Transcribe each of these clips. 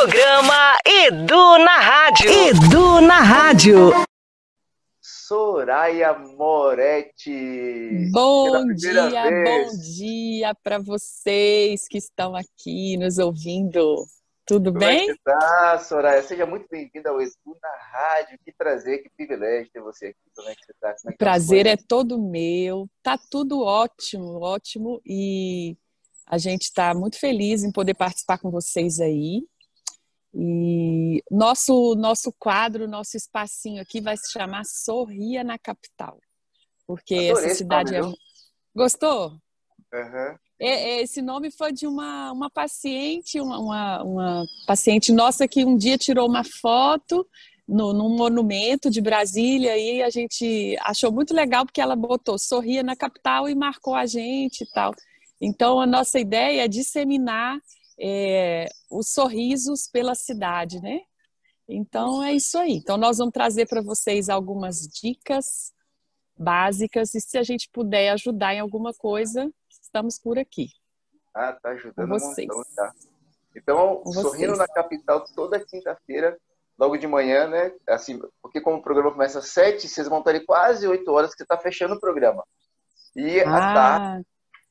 Programa Edu na Rádio. Edu na Rádio. Soraya Moretti. Bom dia, vez. bom dia para vocês que estão aqui nos ouvindo. Tudo Como bem? Como é tá, Soraya? Seja muito bem-vinda ao Edu na Rádio. Que prazer, que privilégio ter você aqui. Como é que você tá? É que prazer é todo meu. Tá tudo ótimo, ótimo. E a gente está muito feliz em poder participar com vocês aí. E nosso nosso quadro, nosso espacinho aqui vai se chamar Sorria na Capital, porque Adorei essa cidade é gostou. Uhum. Esse nome foi de uma, uma paciente, uma, uma, uma, paciente nossa que um dia tirou uma foto no, num monumento de Brasília e a gente achou muito legal porque ela botou sorria na capital e marcou a gente e tal. Então a nossa ideia é disseminar é, os sorrisos pela cidade, né? Então é isso aí. Então nós vamos trazer para vocês algumas dicas básicas e se a gente puder ajudar em alguma coisa, estamos por aqui. Ah, tá ajudando Com vocês. um montão, tá? Então, Com sorrindo vocês. na capital toda quinta-feira, logo de manhã, né? Assim, porque como o programa começa às sete, vocês vão estar ali quase oito horas que você está fechando o programa. E à tarde, Ah,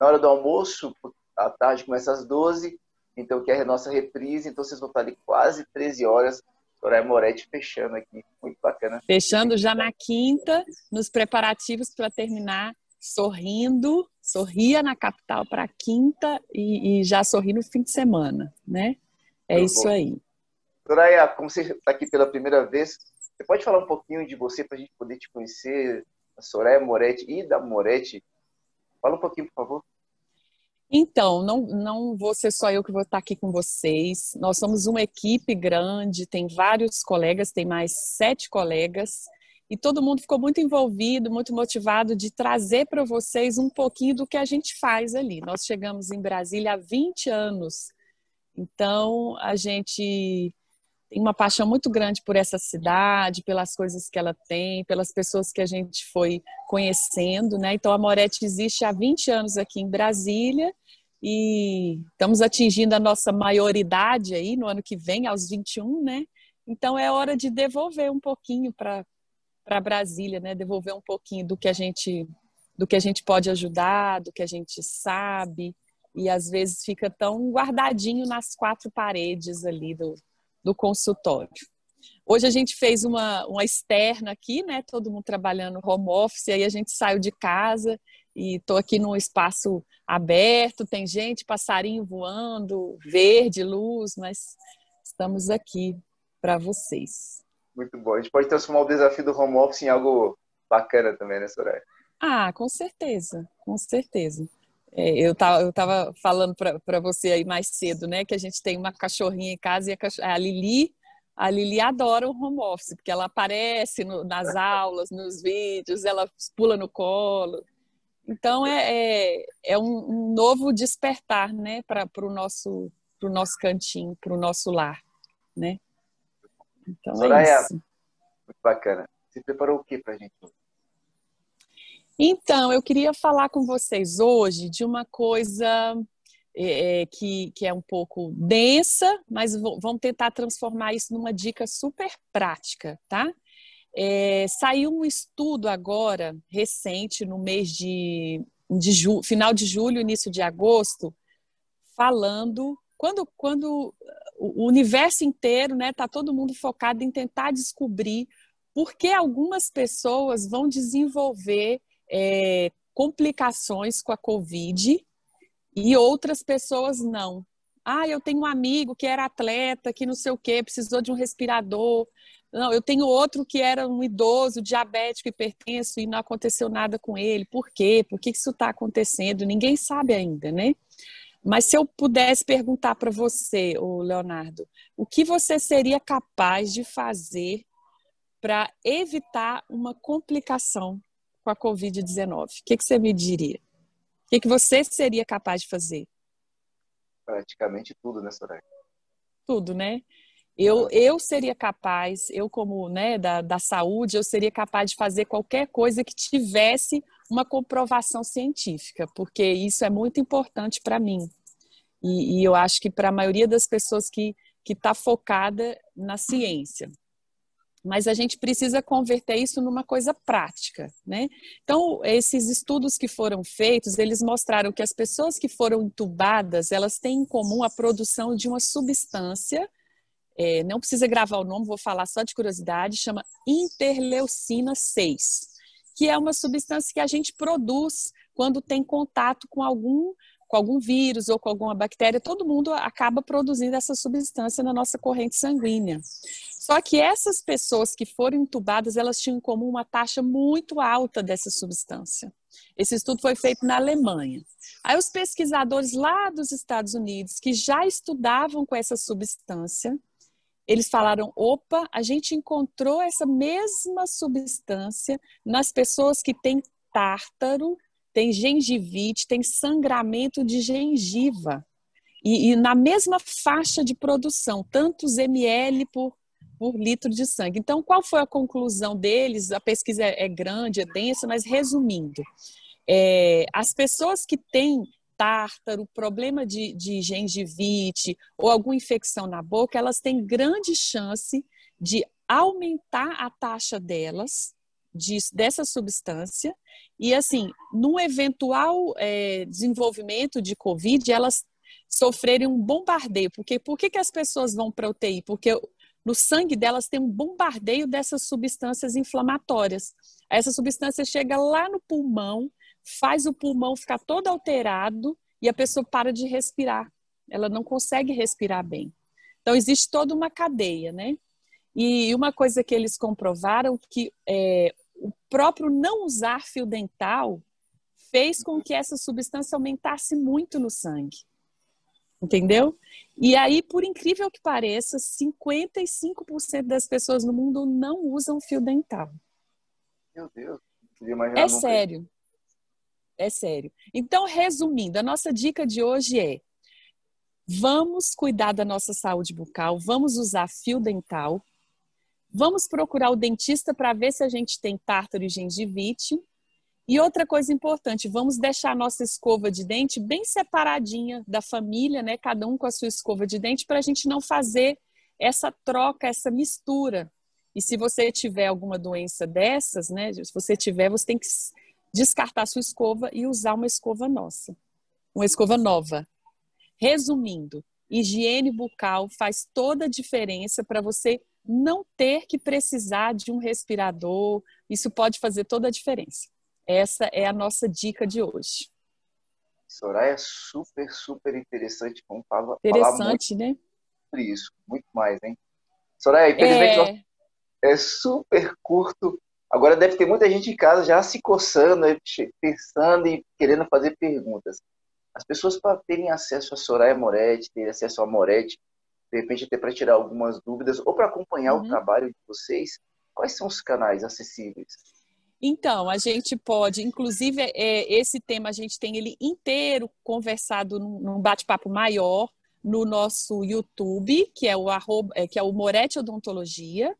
na hora do almoço, à tarde começa às 12, então que é a nossa reprise, então vocês vão estar ali quase 13 horas. Soraya Moretti fechando aqui, muito bacana. fechando já na quinta, nos preparativos para terminar sorrindo, sorria na capital para a quinta e, e já sorri no fim de semana, né? É Muito isso bom. aí. Soraya, como você está aqui pela primeira vez, você pode falar um pouquinho de você para a gente poder te conhecer, a Soraya Moretti e da Moretti? Fala um pouquinho, por favor. Então, não, não vou ser só eu que vou estar aqui com vocês. Nós somos uma equipe grande, tem vários colegas, tem mais sete colegas, e todo mundo ficou muito envolvido, muito motivado de trazer para vocês um pouquinho do que a gente faz ali. Nós chegamos em Brasília há 20 anos, então a gente tem uma paixão muito grande por essa cidade, pelas coisas que ela tem, pelas pessoas que a gente foi conhecendo, né? Então a Moretti existe há 20 anos aqui em Brasília e estamos atingindo a nossa maioridade aí no ano que vem, aos 21, né? Então é hora de devolver um pouquinho para Brasília, né? Devolver um pouquinho do que a gente do que a gente pode ajudar, do que a gente sabe e às vezes fica tão guardadinho nas quatro paredes ali do, do consultório. Hoje a gente fez uma, uma externa aqui, né? Todo mundo trabalhando home office, aí a gente saiu de casa e estou aqui num espaço aberto, tem gente, passarinho voando, verde, luz, mas estamos aqui para vocês. Muito bom. A gente pode transformar o desafio do home office em algo bacana também, né, Soraya? Ah, com certeza, com certeza. É, eu estava eu tava falando para você aí mais cedo, né, que a gente tem uma cachorrinha em casa e a, a Lili, a Lili adora o home office, porque ela aparece no, nas aulas, nos vídeos, ela pula no colo. Então é, é, é um, novo despertar, né, para o nosso, pro nosso cantinho, para o nosso lar, né? Então Soraya, é isso. Muito bacana. Você preparou o que pra gente? Então, eu queria falar com vocês hoje de uma coisa é, que, que é um pouco densa, mas vamos tentar transformar isso numa dica super prática, tá? É, saiu um estudo agora, recente, no mês de, de ju, final de julho, início de agosto, falando quando, quando o universo inteiro, né, tá todo mundo focado em tentar descobrir por que algumas pessoas vão desenvolver é, complicações com a Covid e outras pessoas não. Ah, eu tenho um amigo que era atleta, que não sei o quê, precisou de um respirador. Não, eu tenho outro que era um idoso, diabético, hipertenso e não aconteceu nada com ele. Por quê? Por que isso está acontecendo? Ninguém sabe ainda, né? Mas se eu pudesse perguntar para você, o Leonardo, o que você seria capaz de fazer para evitar uma complicação com a Covid-19? O que, que, você me diria? O que, que você seria capaz de fazer? Praticamente tudo, né, Soraya? Tudo, né? Eu, eu seria capaz, eu como né, da, da saúde, eu seria capaz de fazer qualquer coisa que tivesse uma comprovação científica, porque isso é muito importante para mim. E, e, eu acho que para a maioria das pessoas que que está focada na ciência mas a gente precisa converter isso numa coisa prática, né? Então, esses estudos que foram feitos, eles mostraram que as pessoas que foram entubadas, elas têm em comum a produção de uma substância, é, não precisa gravar o nome, vou falar só de curiosidade, chama interleucina 6, que é uma substância que a gente produz quando tem contato com algum com algum vírus ou com alguma bactéria, todo mundo acaba produzindo essa substância na nossa corrente sanguínea. Só que essas pessoas que foram entubadas, elas tinham em comum uma taxa muito alta dessa substância. Esse estudo foi feito na Alemanha. Aí os pesquisadores lá dos Estados Unidos, que já estudavam com essa substância, eles falaram: opa, a gente encontrou essa mesma substância nas pessoas que têm tártaro tem gengivite, tem sangramento de gengiva. E, e, na mesma faixa de produção, tantos ml por, por litro de sangue. Então, qual foi a conclusão deles? A pesquisa é, é grande, é densa, mas resumindo, é, as pessoas que têm tártaro, problema de, de gengivite ou alguma infecção na boca, elas têm grande chance de aumentar a taxa delas disso, dessa substância. E, assim, no eventual é, desenvolvimento de Covid, elas sofrerem um bombardeio. Porque por que, que as pessoas vão para UTI? Porque no sangue delas tem um bombardeio dessas substâncias inflamatórias. Essa substância chega lá no pulmão, faz o pulmão ficar todo alterado e a pessoa para de respirar. Ela não consegue respirar bem. Então, existe toda uma cadeia, né? E uma coisa que eles comprovaram que é, o próprio não usar fio dental fez com que essa substância aumentasse muito no sangue. Entendeu? E aí, por incrível que pareça, 55% das pessoas no mundo não usam fio dental. Meu Deus. É sério. É sério. Então, resumindo, a nossa dica de hoje é: vamos cuidar da nossa saúde bucal, vamos usar fio dental, Vamos procurar o dentista para ver se a gente tem tártaro e gengivite. E outra coisa importante, vamos deixar a nossa escova de dente bem separadinha da família, né? Cada um com a sua escova de dente, para a gente não fazer essa troca, essa mistura. E se você tiver alguma doença dessas, né? Se você tiver, você tem que descartar sua escova e usar uma escova nossa, uma escova nova. Resumindo, higiene bucal faz toda a diferença para você não ter que precisar de um respirador, isso pode fazer toda a diferença. Essa é a nossa dica de hoje. Soraya, super, super interessante. Vamos falar, interessante, falar né? Sobre isso, muito mais, hein? Soraya, infelizmente é... é super curto. Agora deve ter muita gente em casa já se coçando, pensando e querendo fazer perguntas. As pessoas para terem acesso a Soraya Moretti, terem acesso a Moretti, de repente até para tirar algumas dúvidas ou para acompanhar uhum. o trabalho de vocês, quais são os canais acessíveis? Então, a gente pode, inclusive, é, esse tema a gente tem ele inteiro conversado num, num bate-papo maior no nosso YouTube, que é o, arroba, é, que é o Moretti Odontologia,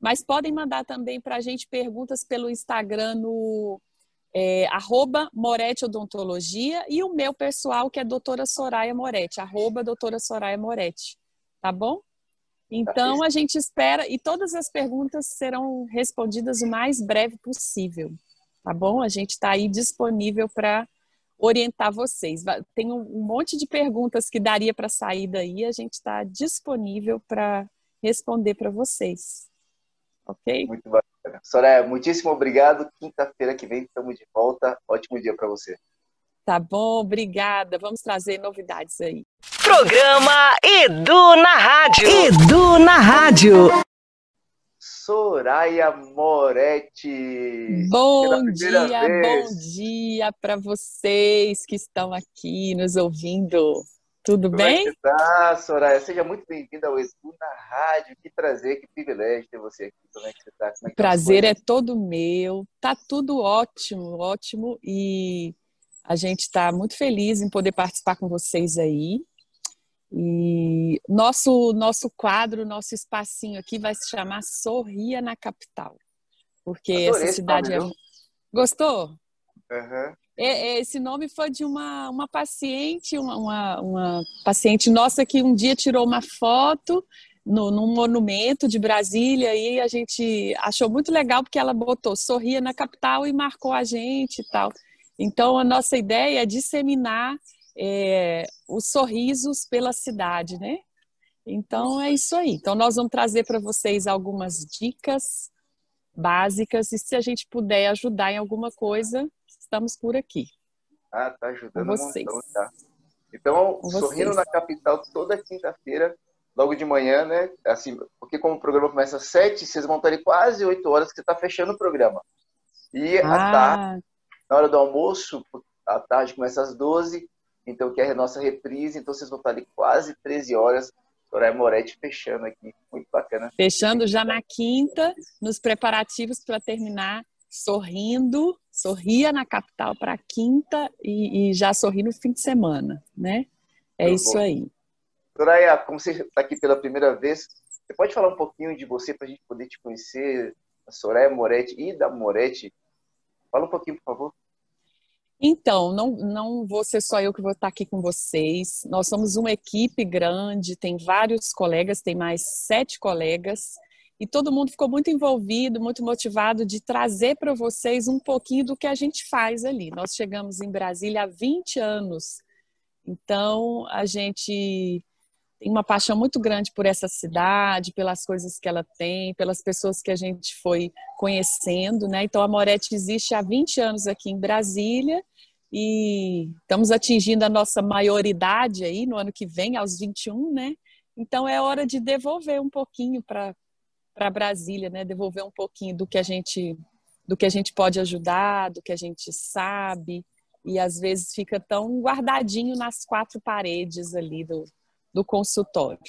mas podem mandar também para a gente perguntas pelo Instagram no é, arroba Moretti Odontologia e o meu pessoal, que é doutora Soraya Moretti, arroba doutora Soraya Moretti tá bom? Então, a gente espera e todas as perguntas serão respondidas o mais breve possível, tá bom? A gente está aí disponível para orientar vocês. Tem um monte de perguntas que daria para sair daí, a gente está disponível para responder para vocês. Ok? Muito bacana. Soraya, muitíssimo obrigado. Quinta-feira que vem estamos de volta. Ótimo dia para você. Tá bom, obrigada. Vamos trazer novidades aí. Programa Edu na Rádio. Edu na Rádio. Soraya Moretti. Bom dia, vez. bom dia para vocês que estão aqui nos ouvindo. Tudo Como bem? É tá, Soraya? Seja muito bem-vinda ao Edu na Rádio. Que prazer, que privilégio ter você aqui. Como é que você está? É o prazer é todo meu. Tá tudo ótimo, ótimo. E a gente está muito feliz em poder participar com vocês aí. E nosso nosso quadro, nosso espacinho aqui vai se chamar Sorria na Capital. Porque Adorei essa cidade é. Gostou? Uhum. É, esse nome foi de uma, uma paciente, uma, uma, uma, paciente nossa que um dia tirou uma foto no, num monumento de Brasília e a gente achou muito legal porque ela botou sorria na capital e marcou a gente e tal. Então a nossa ideia é disseminar é, os sorrisos pela cidade, né? Então é isso aí. Então nós vamos trazer para vocês algumas dicas básicas e se a gente puder ajudar em alguma coisa, estamos por aqui. Ah, tá ajudando vocês. Um montão, tá? Então, sorrindo na capital toda quinta-feira, logo de manhã, né? Assim, porque como o programa começa às sete, vocês vão estar ali quase oito horas que você está fechando o programa. E ah. à tarde, na hora do almoço, à tarde começa às doze, então que é a nossa reprise, então vocês vão estar ali quase 13 horas. Soraya Moretti fechando aqui, muito bacana. Fechando já na quinta, nos preparativos para terminar sorrindo, sorria na capital para quinta e, e, já sorri no fim de semana, né? É muito isso bom. aí. Soraya, como você está aqui pela primeira vez, você pode falar um pouquinho de você para a gente poder te conhecer, a Soraya Moretti e da Moretti? Fala um pouquinho, por favor. Então, não, não vou ser só eu que vou estar aqui com vocês. Nós somos uma equipe grande, tem vários colegas, tem mais sete colegas e todo mundo ficou muito envolvido, muito motivado de trazer para vocês um pouquinho do que a gente faz ali. Nós chegamos em Brasília há 20 anos, então a gente tem uma paixão muito grande por essa cidade, pelas coisas que ela tem, pelas pessoas que a gente foi conhecendo, né? Então a Moretti existe há 20 anos aqui em Brasília e estamos atingindo a nossa maioridade aí no ano que vem, aos 21, né? Então é hora de devolver um pouquinho para para Brasília, né? Devolver um pouquinho do que a gente do que a gente pode ajudar, do que a gente sabe e às vezes fica tão guardadinho nas quatro paredes ali do, do consultório.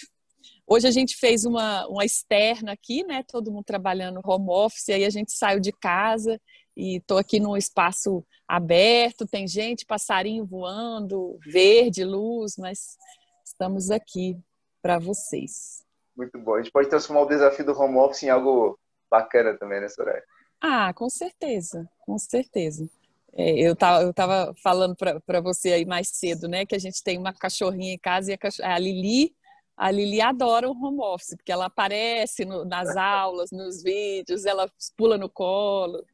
Hoje a gente fez uma, uma externa aqui, né? Todo mundo trabalhando home office, aí a gente saiu de casa e estou aqui num espaço aberto, tem gente, passarinho voando, verde, luz, mas estamos aqui para vocês. Muito bom. A gente pode transformar o desafio do home office em algo bacana também, né, Soraya? Ah, com certeza, com certeza. É, eu, tava, eu tava falando para você aí mais cedo, né, que a gente tem uma cachorrinha em casa e a, a Lili, a Lili adora o home office, porque ela aparece no, nas aulas, nos vídeos, ela pula no colo.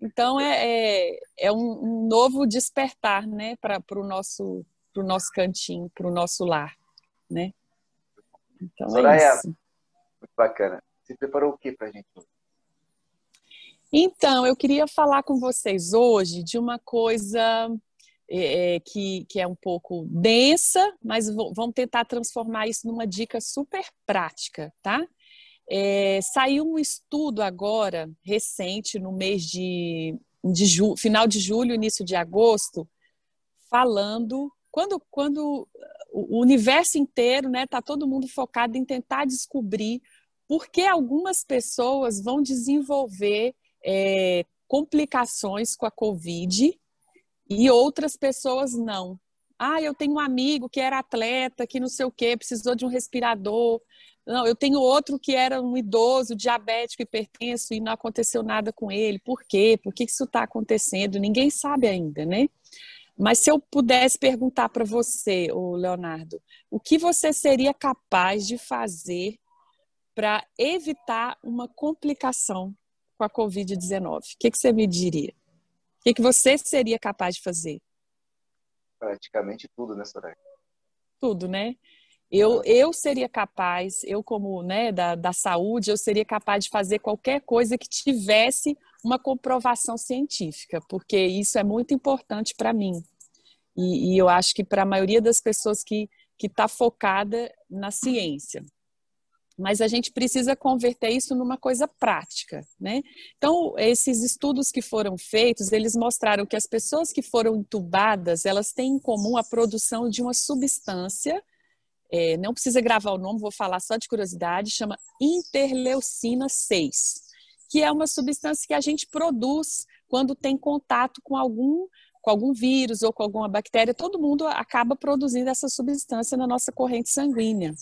Então é, é, é um, um, novo despertar, né, para o nosso, nosso cantinho, para o nosso lar, né? Então Soraya, é isso. Muito bacana. Você preparou o que para a gente? Então, eu queria falar com vocês hoje de uma coisa é, é que, que é um pouco densa, mas vamos tentar transformar isso numa dica super prática, tá? É, saiu um estudo agora, recente, no mês de, de ju, final de julho, início de agosto, falando quando, quando o universo inteiro, né, tá todo mundo focado em tentar descobrir por que algumas pessoas vão desenvolver é, complicações com a Covid e outras pessoas não. Ah, eu tenho um amigo que era atleta, que não sei o quê, precisou de um respirador. Não, eu tenho outro que era um idoso, diabético, hipertenso e não aconteceu nada com ele. Por quê? Por que isso está acontecendo? Ninguém sabe ainda, né? Mas se eu pudesse perguntar para você, o Leonardo, o que você seria capaz de fazer para evitar uma complicação com a Covid-19? O que, que, você me diria? O que, que você seria capaz de fazer? Praticamente tudo, né, Soraya? Tudo, né? Eu, eu seria capaz, eu como né, da, da saúde, eu seria capaz de fazer qualquer coisa que tivesse uma comprovação científica, porque isso é muito importante para mim. E, e, eu acho que para a maioria das pessoas que está focada na ciência. Mas a gente precisa converter isso numa coisa prática, né? Então, esses estudos que foram feitos, eles mostraram que as pessoas que foram entubadas, elas têm em comum a produção de uma substância, é, não precisa gravar o nome, vou falar só de curiosidade, chama interleucina 6 que é uma substância que a gente produz quando tem contato com algum com algum vírus ou com alguma bactéria, todo mundo acaba produzindo essa substância na nossa corrente sanguínea.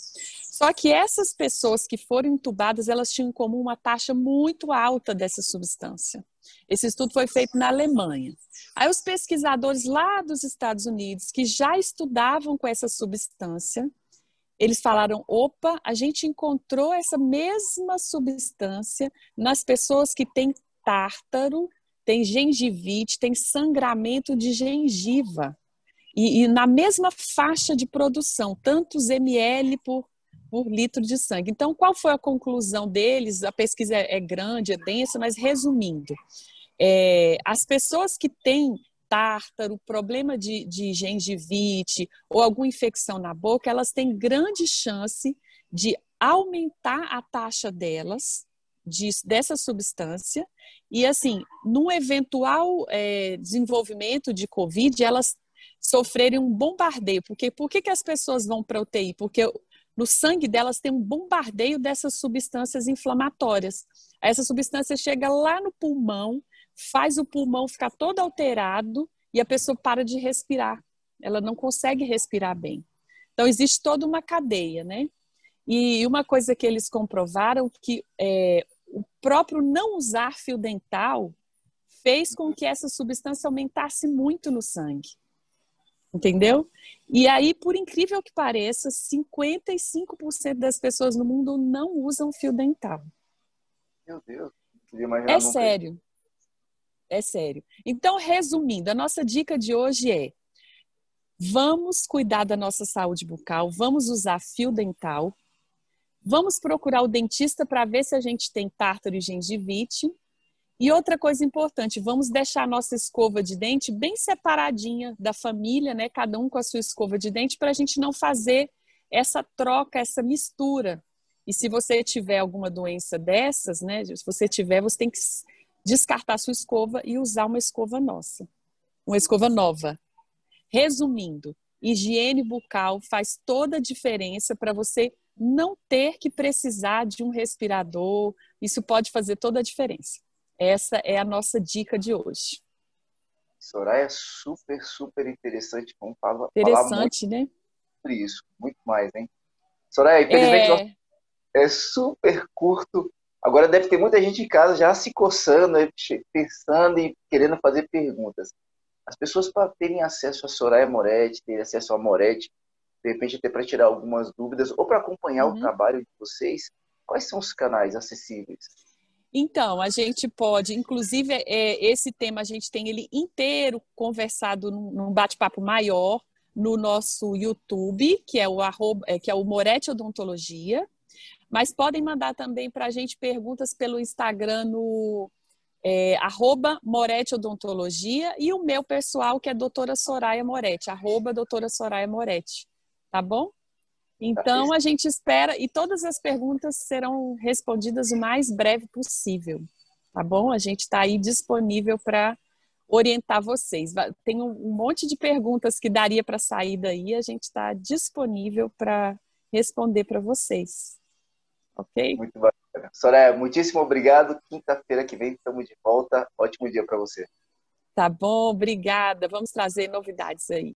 Só que essas pessoas que foram entubadas, elas tinham em comum uma taxa muito alta dessa substância. Esse estudo foi feito na Alemanha. Aí os pesquisadores lá dos Estados Unidos, que já estudavam com essa substância, eles falaram: opa, a gente encontrou essa mesma substância nas pessoas que têm tártaro, tem gengivite, tem sangramento de gengiva. E, e, na mesma faixa de produção, tantos ml por, por litro de sangue. Então, qual foi a conclusão deles? A pesquisa é, é grande, é densa, mas resumindo, é, as pessoas que têm tártaro, problema de, de gengivite ou alguma infecção na boca, elas têm grande chance de aumentar a taxa delas, de, dessa substância, e assim, num eventual é, desenvolvimento de Covid, elas sofrerem um bombardeio. Porque por que, que as pessoas vão para UTI? Porque no sangue delas tem um bombardeio dessas substâncias inflamatórias. Essa substância chega lá no pulmão, faz o pulmão ficar todo alterado e a pessoa para de respirar. Ela não consegue respirar bem. Então, existe toda uma cadeia, né? E uma coisa que eles comprovaram que é, o próprio não usar fio dental fez com que essa substância aumentasse muito no sangue. Entendeu? E aí, por incrível que pareça, 55% das pessoas no mundo não usam fio dental. Meu Deus. É sério. É sério. Então, resumindo, a nossa dica de hoje é: vamos cuidar da nossa saúde bucal, vamos usar fio dental, vamos procurar o dentista para ver se a gente tem tártaro e gengivite. E outra coisa importante, vamos deixar a nossa escova de dente bem separadinha da família, né? Cada um com a sua escova de dente, para a gente não fazer essa troca, essa mistura. E se você tiver alguma doença dessas, né? Se você tiver, você tem que descartar sua escova e usar uma escova nossa, uma escova nova. Resumindo, higiene bucal faz toda a diferença para você não ter que precisar de um respirador. Isso pode fazer toda a diferença. Essa é a nossa dica de hoje. Soraya, super, super interessante. Vamos falar, interessante, falar né? sobre isso, muito mais, hein? Soraya, infelizmente é... é super curto Agora deve ter muita gente em casa já se coçando, pensando e querendo fazer perguntas. As pessoas para terem acesso a Soraya Moretti, terem acesso a Moretti, de repente até para tirar algumas dúvidas ou para acompanhar uhum. o trabalho de vocês, quais são os canais acessíveis? Então, a gente pode, inclusive, é, esse tema a gente tem ele inteiro conversado num, num bate-papo maior no nosso YouTube, que é o, arroba, é, que é o Moretti Odontologia. Mas podem mandar também para a gente perguntas pelo Instagram no é, arroba Moretti Odontologia e o meu pessoal, que é doutora Soraya Moretti, arroba doutora Soraya Moretti. Tá bom? Então a gente espera e todas as perguntas serão respondidas o mais breve possível. Tá bom? A gente está aí disponível para orientar vocês. Tem um monte de perguntas que daria para sair daí, a gente está disponível para responder para vocês. Ok? Muito bacana. Soraya, muitíssimo obrigado. Quinta-feira que vem estamos de volta. Ótimo dia para você. Tá bom, obrigada. Vamos trazer novidades aí.